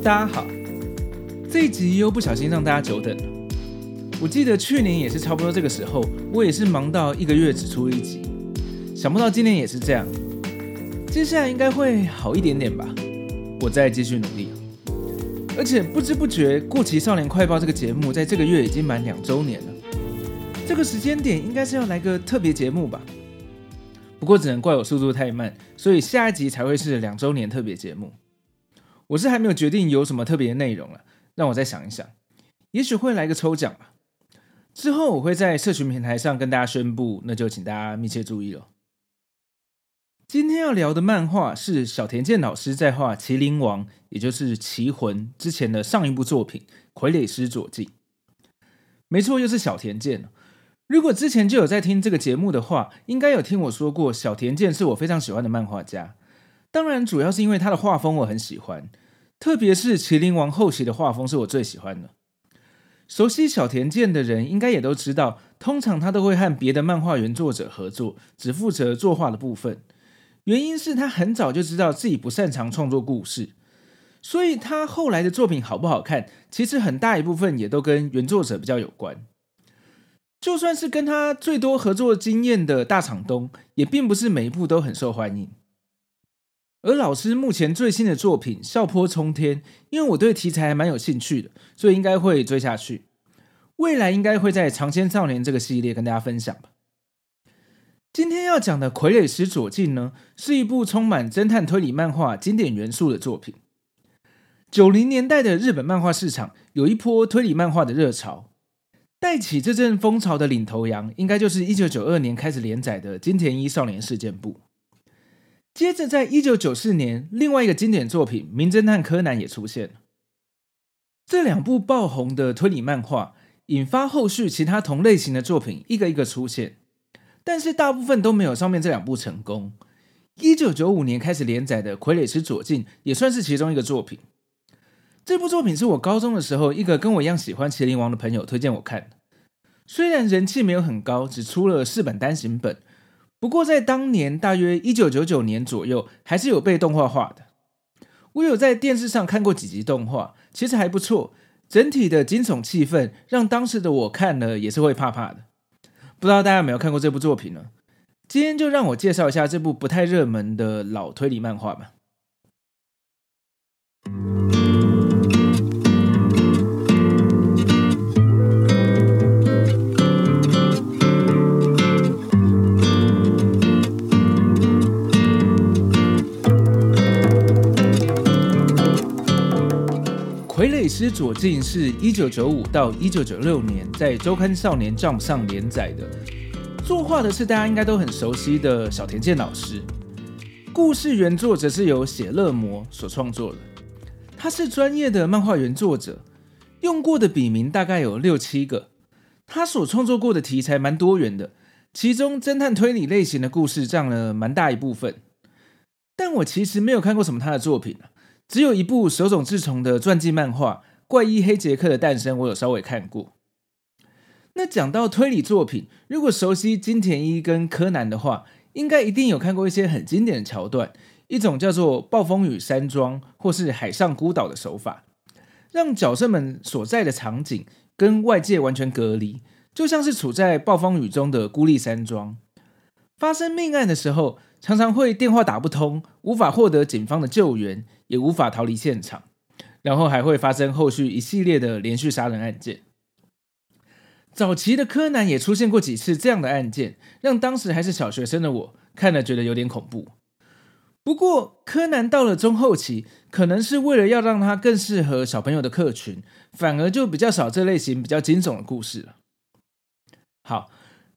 大家好，这一集又不小心让大家久等了。我记得去年也是差不多这个时候，我也是忙到一个月只出一集，想不到今年也是这样。接下来应该会好一点点吧，我再继续努力。而且不知不觉，《过期少年快报》这个节目在这个月已经满两周年了。这个时间点应该是要来个特别节目吧？不过只能怪我速度太慢，所以下一集才会是两周年特别节目。我是还没有决定有什么特别的内容了，让我再想一想，也许会来个抽奖吧。之后我会在社群平台上跟大家宣布，那就请大家密切注意了。今天要聊的漫画是小田健老师在画《麒麟王》，也就是《棋魂》之前的上一部作品《傀儡师佐进》。没错，又是小田健。如果之前就有在听这个节目的话，应该有听我说过，小田健是我非常喜欢的漫画家。当然，主要是因为他的画风我很喜欢，特别是《麒麟王》后期的画风是我最喜欢的。熟悉小田健的人应该也都知道，通常他都会和别的漫画原作者合作，只负责作画的部分。原因是他很早就知道自己不擅长创作故事，所以他后来的作品好不好看，其实很大一部分也都跟原作者比较有关。就算是跟他最多合作经验的大场东，也并不是每一部都很受欢迎。而老师目前最新的作品《笑坡冲天》，因为我对题材还蛮有兴趣的，所以应该会追下去。未来应该会在《尝鲜少年》这个系列跟大家分享吧。今天要讲的《傀儡师左进》呢，是一部充满侦探推理漫画经典元素的作品。九零年代的日本漫画市场有一波推理漫画的热潮，带起这阵风潮的领头羊，应该就是一九九二年开始连载的金田一少年事件簿。接着，在一九九四年，另外一个经典作品《名侦探柯南》也出现了。这两部爆红的推理漫画，引发后续其他同类型的作品一个一个出现，但是大部分都没有上面这两部成功。一九九五年开始连载的《傀儡师佐进》也算是其中一个作品。这部作品是我高中的时候，一个跟我一样喜欢《麒麟王》的朋友推荐我看的。虽然人气没有很高，只出了四本单行本。不过，在当年大约一九九九年左右，还是有被动画化的。我有在电视上看过几集动画，其实还不错。整体的惊悚气氛让当时的我看了也是会怕怕的。不知道大家有没有看过这部作品呢？今天就让我介绍一下这部不太热门的老推理漫画吧。师佐进是一九九五到一九九六年在周刊少年 Jump 上连载的，作画的是大家应该都很熟悉的小田健老师，故事原作则是由写乐魔所创作的，他是专业的漫画原作者，用过的笔名大概有六七个，他所创作过的题材蛮多元的，其中侦探推理类型的故事占了蛮大一部分，但我其实没有看过什么他的作品只有一部手冢治虫的传记漫画《怪医黑杰克的诞生》，我有稍微看过。那讲到推理作品，如果熟悉金田一跟柯南的话，应该一定有看过一些很经典的桥段，一种叫做暴风雨山庄或是海上孤岛的手法，让角色们所在的场景跟外界完全隔离，就像是处在暴风雨中的孤立山庄。发生命案的时候，常常会电话打不通，无法获得警方的救援，也无法逃离现场，然后还会发生后续一系列的连续杀人案件。早期的柯南也出现过几次这样的案件，让当时还是小学生的我看了觉得有点恐怖。不过，柯南到了中后期，可能是为了要让他更适合小朋友的客群，反而就比较少这类型比较惊悚的故事了。好，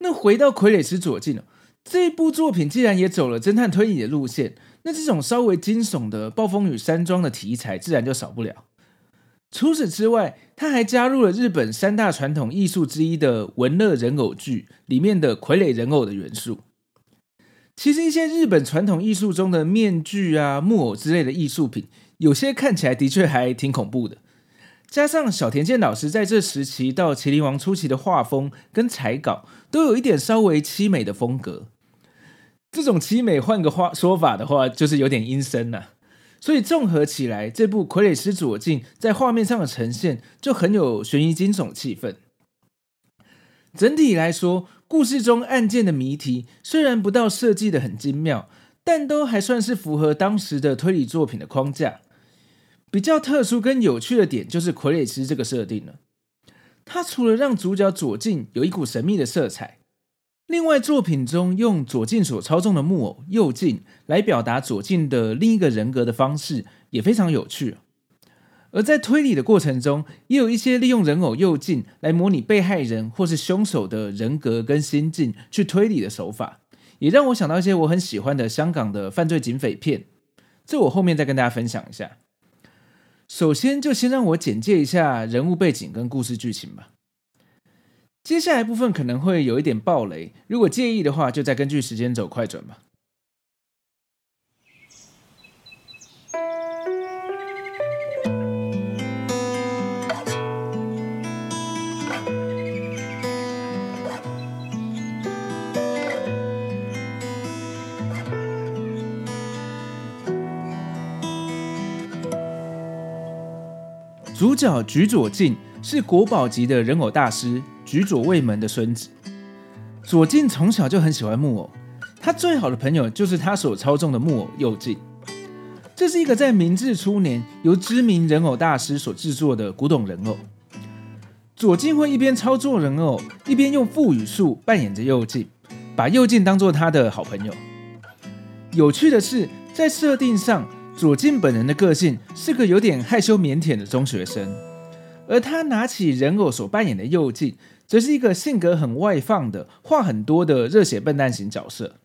那回到傀儡师左近这部作品既然也走了侦探推理的路线，那这种稍微惊悚的暴风雨山庄的题材自然就少不了。除此之外，他还加入了日本三大传统艺术之一的文乐人偶剧里面的傀儡人偶的元素。其实一些日本传统艺术中的面具啊、木偶之类的艺术品，有些看起来的确还挺恐怖的。加上小田健老师在这时期到《麒麟王》初期的画风跟彩稿，都有一点稍微凄美的风格。这种凄美，换个话说法的话，就是有点阴森了、啊。所以综合起来，这部《傀儡师左近》在画面上的呈现就很有悬疑惊悚气氛。整体来说，故事中案件的谜题虽然不到设计的很精妙，但都还算是符合当时的推理作品的框架。比较特殊跟有趣的点就是傀儡师这个设定了。它除了让主角左近有一股神秘的色彩。另外，作品中用左近所操纵的木偶右近来表达左近的另一个人格的方式也非常有趣。而在推理的过程中，也有一些利用人偶右近来模拟被害人或是凶手的人格跟心境去推理的手法，也让我想到一些我很喜欢的香港的犯罪警匪片。这我后面再跟大家分享一下。首先，就先让我简介一下人物背景跟故事剧情吧。接下来部分可能会有一点暴雷，如果介意的话，就再根据时间走快转吧。主角菊左近是国宝级的人偶大师。菊左卫门的孙子左近从小就很喜欢木偶，他最好的朋友就是他所操纵的木偶右近。这是一个在明治初年由知名人偶大师所制作的古董人偶。左近会一边操作人偶，一边用腹语术扮演着右近，把右近当做他的好朋友。有趣的是，在设定上，左近本人的个性是个有点害羞腼腆的中学生，而他拿起人偶所扮演的右近。则是一个性格很外放的、话很多的热血笨蛋型角色，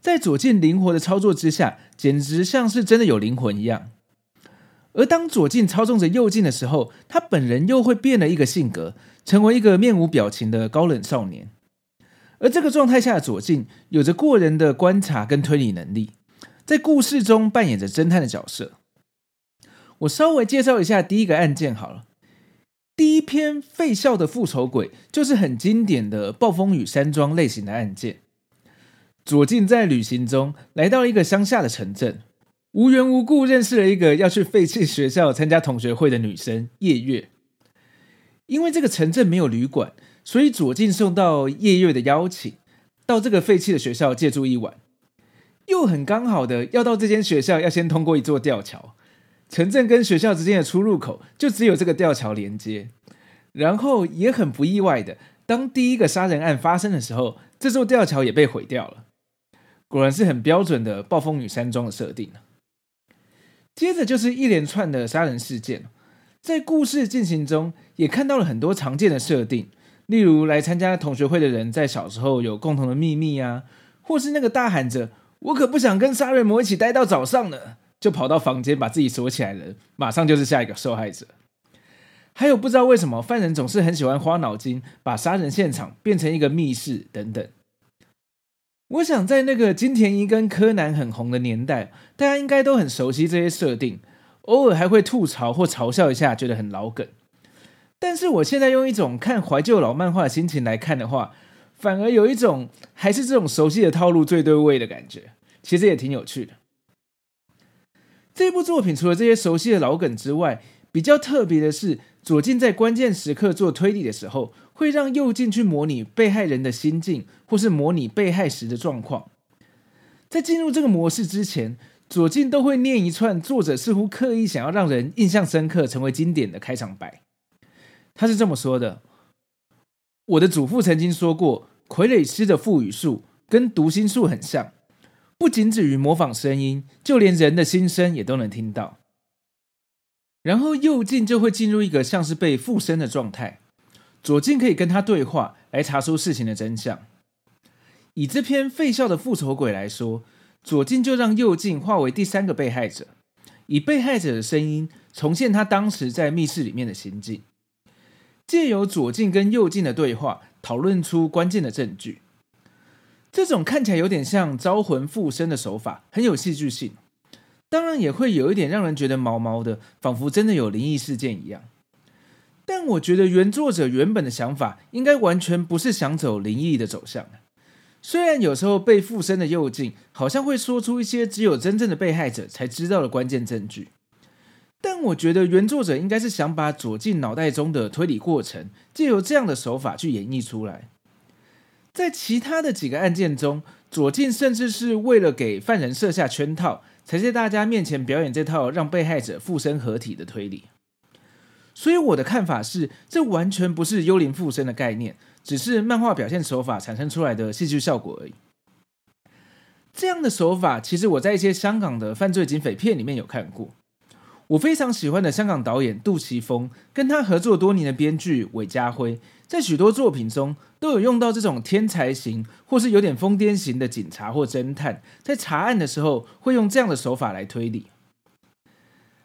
在左近灵活的操作之下，简直像是真的有灵魂一样。而当左近操纵着右近的时候，他本人又会变了一个性格，成为一个面无表情的高冷少年。而这个状态下的左近，有着过人的观察跟推理能力，在故事中扮演着侦探的角色。我稍微介绍一下第一个案件好了。第一篇废校的复仇鬼就是很经典的暴风雨山庄类型的案件。左近在旅行中来到一个乡下的城镇，无缘无故认识了一个要去废弃学校参加同学会的女生叶月。因为这个城镇没有旅馆，所以左近受到叶月的邀请，到这个废弃的学校借住一晚。又很刚好的要到这间学校，要先通过一座吊桥。城镇跟学校之间的出入口就只有这个吊桥连接，然后也很不意外的，当第一个杀人案发生的时候，这座吊桥也被毁掉了。果然是很标准的暴风雨山庄的设定。接着就是一连串的杀人事件，在故事进行中也看到了很多常见的设定，例如来参加同学会的人在小时候有共同的秘密啊，或是那个大喊着“我可不想跟杀人魔一起待到早上呢”。就跑到房间把自己锁起来了，马上就是下一个受害者。还有不知道为什么犯人总是很喜欢花脑筋，把杀人现场变成一个密室等等。我想在那个金田一跟柯南很红的年代，大家应该都很熟悉这些设定，偶尔还会吐槽或嘲笑一下，觉得很老梗。但是我现在用一种看怀旧老漫画的心情来看的话，反而有一种还是这种熟悉的套路最对味的感觉，其实也挺有趣的。这部作品除了这些熟悉的老梗之外，比较特别的是，左近在关键时刻做推理的时候，会让右近去模拟被害人的心境，或是模拟被害时的状况。在进入这个模式之前，左近都会念一串作者似乎刻意想要让人印象深刻、成为经典的开场白。他是这么说的：“我的祖父曾经说过，傀儡师的腹语术跟读心术很像，不仅止于模仿声音，就连人的心声也都能听到。”然后右近就会进入一个像是被附身的状态，左近可以跟他对话，来查出事情的真相。以这篇废校的复仇鬼来说，左近就让右近化为第三个被害者，以被害者的声音重现他当时在密室里面的心境，借由左近跟右近的对话，讨论出关键的证据。这种看起来有点像招魂附身的手法，很有戏剧性，当然也会有一点让人觉得毛毛的，仿佛真的有灵异事件一样。但我觉得原作者原本的想法，应该完全不是想走灵异的走向。虽然有时候被附身的右近好像会说出一些只有真正的被害者才知道的关键证据，但我觉得原作者应该是想把左近脑袋中的推理过程借由这样的手法去演绎出来。在其他的几个案件中，左近甚至是为了给犯人设下圈套，才在大家面前表演这套让被害者附身合体的推理。所以我的看法是，这完全不是幽灵附身的概念。只是漫画表现手法产生出来的戏剧效果而已。这样的手法，其实我在一些香港的犯罪警匪片里面有看过。我非常喜欢的香港导演杜琪峰，跟他合作多年的编剧韦家辉，在许多作品中都有用到这种天才型或是有点疯癫型的警察或侦探，在查案的时候会用这样的手法来推理。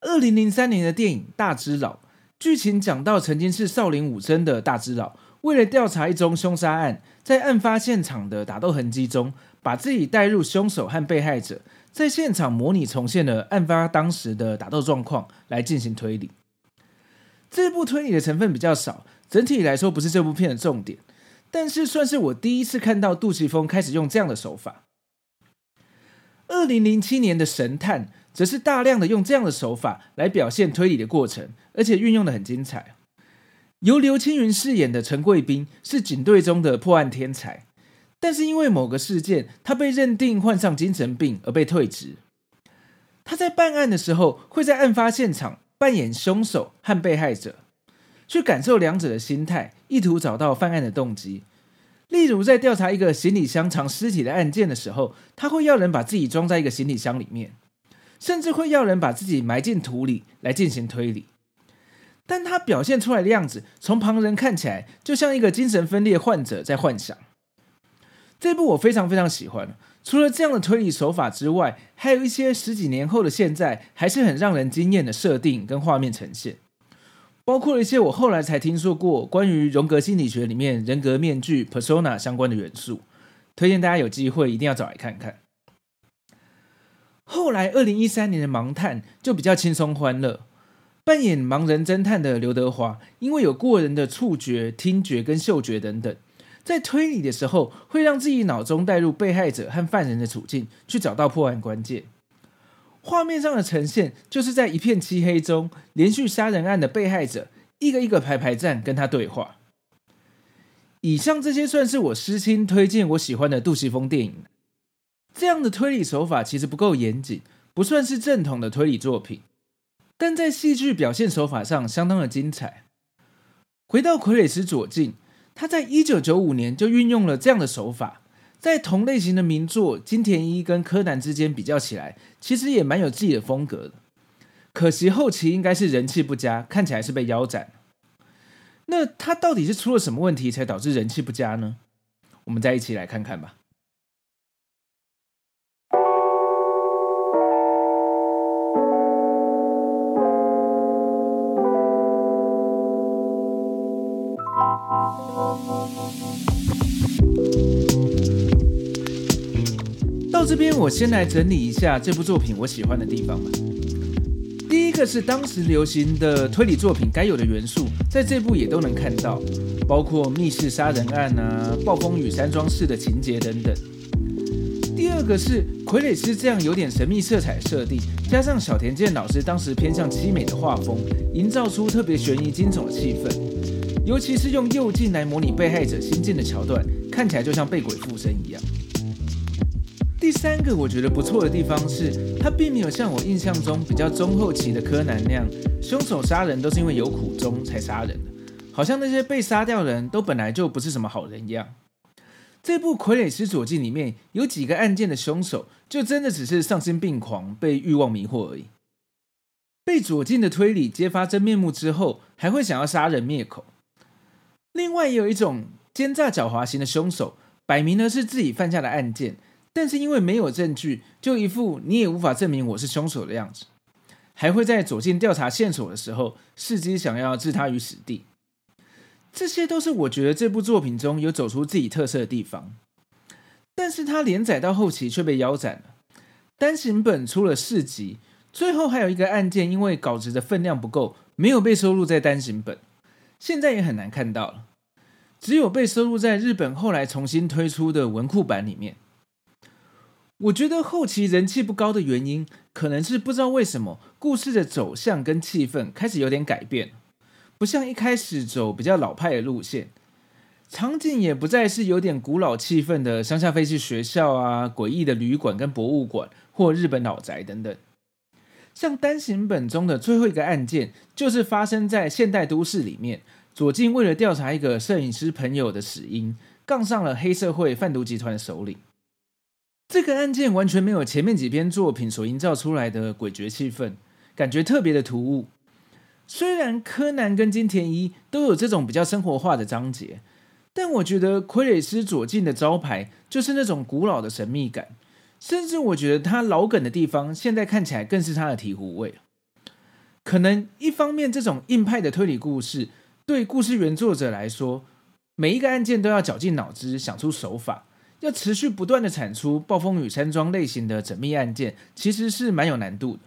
二零零三年的电影《大只佬》，剧情讲到曾经是少林武僧的大只佬。为了调查一宗凶杀案，在案发现场的打斗痕迹中，把自己带入凶手和被害者，在现场模拟重现了案发当时的打斗状况来进行推理。这部推理的成分比较少，整体来说不是这部片的重点，但是算是我第一次看到杜琪峰开始用这样的手法。二零零七年的《神探》则是大量的用这样的手法来表现推理的过程，而且运用的很精彩。由刘青云饰演的陈贵宾是警队中的破案天才，但是因为某个事件，他被认定患上精神病而被退职。他在办案的时候，会在案发现场扮演凶手和被害者，去感受两者的心态，意图找到犯案的动机。例如，在调查一个行李箱藏尸体的案件的时候，他会要人把自己装在一个行李箱里面，甚至会要人把自己埋进土里来进行推理。但他表现出来的样子，从旁人看起来就像一个精神分裂患者在幻想。这部我非常非常喜欢。除了这样的推理手法之外，还有一些十几年后的现在还是很让人惊艳的设定跟画面呈现，包括了一些我后来才听说过关于荣格心理学里面人格面具 （persona） 相关的元素。推荐大家有机会一定要找来看看。后来二零一三年的《盲探》就比较轻松欢乐。扮演盲人侦探的刘德华，因为有过人的触觉、听觉跟嗅觉等等，在推理的时候，会让自己脑中带入被害者和犯人的处境，去找到破案关键。画面上的呈现，就是在一片漆黑中，连续杀人案的被害者一个一个排排站，跟他对话。以上这些算是我私心推荐我喜欢的杜琪峰电影。这样的推理手法其实不够严谨，不算是正统的推理作品。但在戏剧表现手法上相当的精彩。回到傀儡师左近，他在一九九五年就运用了这样的手法，在同类型的名作金田一跟柯南之间比较起来，其实也蛮有自己的风格的。可惜后期应该是人气不佳，看起来是被腰斩。那他到底是出了什么问题才导致人气不佳呢？我们再一起来看看吧。这边，我先来整理一下这部作品我喜欢的地方吧。第一个是当时流行的推理作品该有的元素，在这部也都能看到，包括密室杀人案啊、暴风雨山庄式的情节等等。第二个是傀儡师这样有点神秘色彩设定，加上小田健老师当时偏向凄美的画风，营造出特别悬疑惊悚的气氛。尤其是用右镜来模拟被害者心境的桥段，看起来就像被鬼附身一样。第三个我觉得不错的地方是，他并没有像我印象中比较中后期的柯南那样，凶手杀人都是因为有苦衷才杀人的，好像那些被杀掉人都本来就不是什么好人一样。这部《傀儡师佐进》里面有几个案件的凶手，就真的只是丧心病狂，被欲望迷惑而已。被左进的推理揭发真面目之后，还会想要杀人灭口。另外，也有一种奸诈狡猾型的凶手，摆明了是自己犯下的案件，但是因为没有证据，就一副你也无法证明我是凶手的样子，还会在佐进调查线索的时候，伺机想要置他于死地。这些都是我觉得这部作品中有走出自己特色的地方，但是它连载到后期却被腰斩了。单行本出了四集，最后还有一个案件因为稿子的分量不够，没有被收录在单行本，现在也很难看到了，只有被收录在日本后来重新推出的文库版里面。我觉得后期人气不高的原因，可能是不知道为什么故事的走向跟气氛开始有点改变。不像一开始走比较老派的路线，场景也不再是有点古老气氛的乡下废弃学校啊、诡异的旅馆跟博物馆或日本老宅等等。像单行本中的最后一个案件，就是发生在现代都市里面。佐进为了调查一个摄影师朋友的死因，杠上了黑社会贩毒集团的首领。这个案件完全没有前面几篇作品所营造出来的诡谲气氛，感觉特别的突兀。虽然柯南跟金田一都有这种比较生活化的章节，但我觉得傀儡师左进的招牌就是那种古老的神秘感，甚至我觉得他老梗的地方，现在看起来更是他的醍醐味。可能一方面，这种硬派的推理故事对故事原作者来说，每一个案件都要绞尽脑汁想出手法，要持续不断的产出暴风雨山庄类型的缜密案件，其实是蛮有难度的。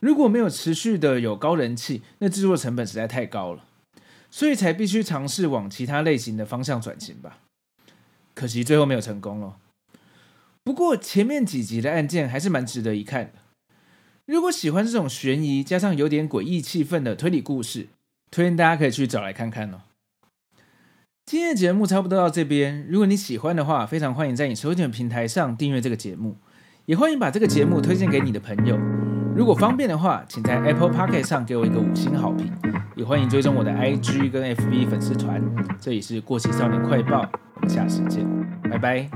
如果没有持续的有高人气，那制作成本实在太高了，所以才必须尝试往其他类型的方向转型吧。可惜最后没有成功哦。不过前面几集的案件还是蛮值得一看的。如果喜欢这种悬疑加上有点诡异气氛的推理故事，推荐大家可以去找来看看哦。今天的节目差不多到这边，如果你喜欢的话，非常欢迎在你收听的平台上订阅这个节目，也欢迎把这个节目推荐给你的朋友。如果方便的话，请在 Apple Podcast 上给我一个五星好评，也欢迎追踪我的 IG 跟 FB 粉丝团。这里是过期少年快报，我们下次见，拜拜。